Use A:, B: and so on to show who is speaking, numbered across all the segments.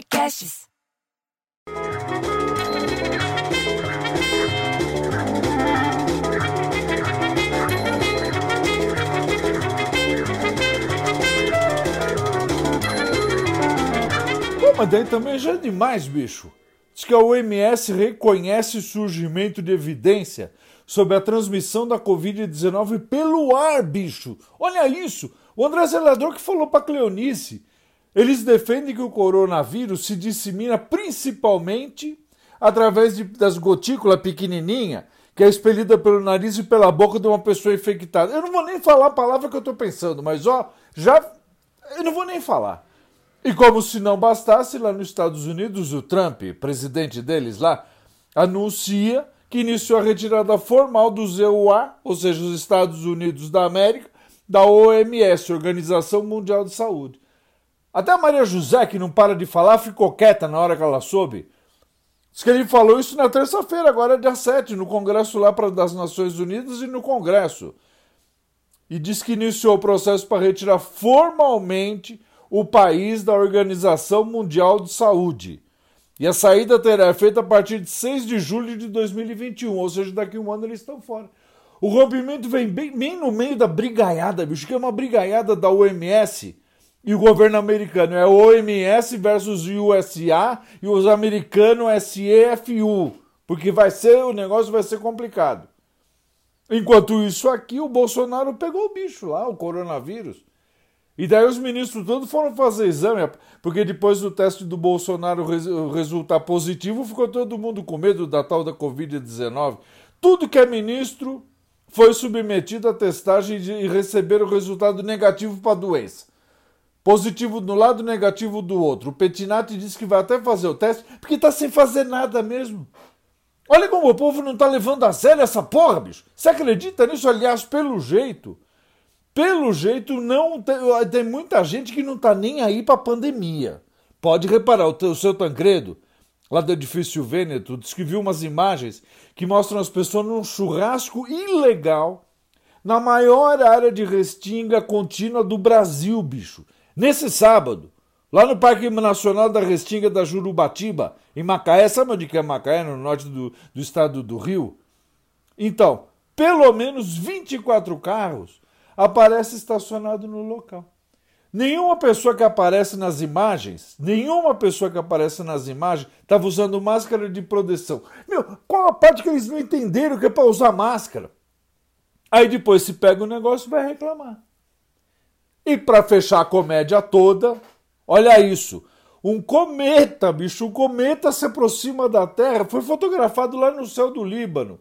A: Podcasts.
B: Pô, mas daí também já é demais, bicho. Diz que a OMS reconhece o surgimento de evidência sobre a transmissão da Covid-19 pelo ar, bicho. Olha isso! O André Zelador que falou para Cleonice. Eles defendem que o coronavírus se dissemina principalmente através de, das gotículas pequenininha que é expelida pelo nariz e pela boca de uma pessoa infectada. Eu não vou nem falar a palavra que eu estou pensando, mas ó, já eu não vou nem falar. E como se não bastasse, lá nos Estados Unidos, o Trump, presidente deles lá, anuncia que iniciou a retirada formal do EUA, ou seja, os Estados Unidos da América, da OMS, Organização Mundial de Saúde. Até a Maria José, que não para de falar, ficou quieta na hora que ela soube. Diz que ele falou isso na terça-feira, agora dia 7, no Congresso lá das Nações Unidas e no Congresso. E diz que iniciou o processo para retirar formalmente o país da Organização Mundial de Saúde. E a saída terá feita a partir de 6 de julho de 2021, ou seja, daqui a um ano eles estão fora. O rompimento vem bem, bem no meio da brigaiada, bicho, que é uma brigaiada da OMS e o governo americano. É OMS versus USA e os americanos SEFU, porque vai ser, o negócio vai ser complicado. Enquanto isso aqui, o Bolsonaro pegou o bicho lá, o coronavírus. E daí os ministros todos foram fazer exame, porque depois do teste do Bolsonaro resultar positivo, ficou todo mundo com medo da tal da Covid-19. Tudo que é ministro foi submetido a testagem e receber o resultado negativo para a doença. Positivo de um lado, negativo do outro. O Petinati disse que vai até fazer o teste, porque está sem fazer nada mesmo. Olha como o povo não está levando a sério essa porra, bicho. Você acredita nisso? Aliás, pelo jeito, pelo jeito, não tem, tem muita gente que não está nem aí para a pandemia. Pode reparar, o, o seu Tancredo, lá do edifício Vêneto, descreveu umas imagens que mostram as pessoas num churrasco ilegal na maior área de restinga contínua do Brasil, bicho. Nesse sábado, lá no Parque Nacional da Restinga da Jurubatiba, em Macaé, sabe onde que é Macaé, no norte do, do estado do Rio? Então, pelo menos 24 carros aparecem estacionados no local. Nenhuma pessoa que aparece nas imagens, nenhuma pessoa que aparece nas imagens estava usando máscara de proteção. Meu, qual a parte que eles não entenderam que é para usar máscara? Aí depois se pega o negócio e vai reclamar. E para fechar a comédia toda, olha isso. Um cometa, bicho, um cometa se aproxima da Terra. Foi fotografado lá no céu do Líbano.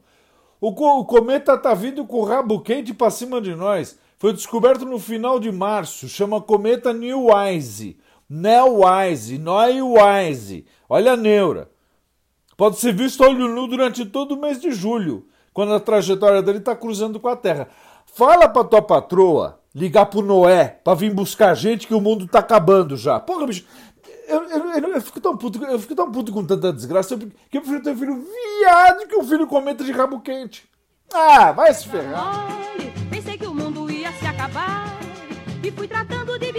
B: O, o cometa tá vindo com o rabo quente para cima de nós. Foi descoberto no final de março. Chama cometa Neowise. Neowise, Neowise. Olha a neura. Pode ser visto olho nu durante todo o mês de julho, quando a trajetória dele está cruzando com a Terra. Fala para tua patroa ligar pro Noé para vir buscar gente que o mundo tá acabando já. Porra, bicho, eu, eu, eu, eu, fico tão puto, eu fico tão puto com tanta desgraça que eu prefiro ter um filho viado que um filho cometa de rabo quente. Ah, vai se ferrar.
C: Pensei que o mundo ia se acabar e fui tratando de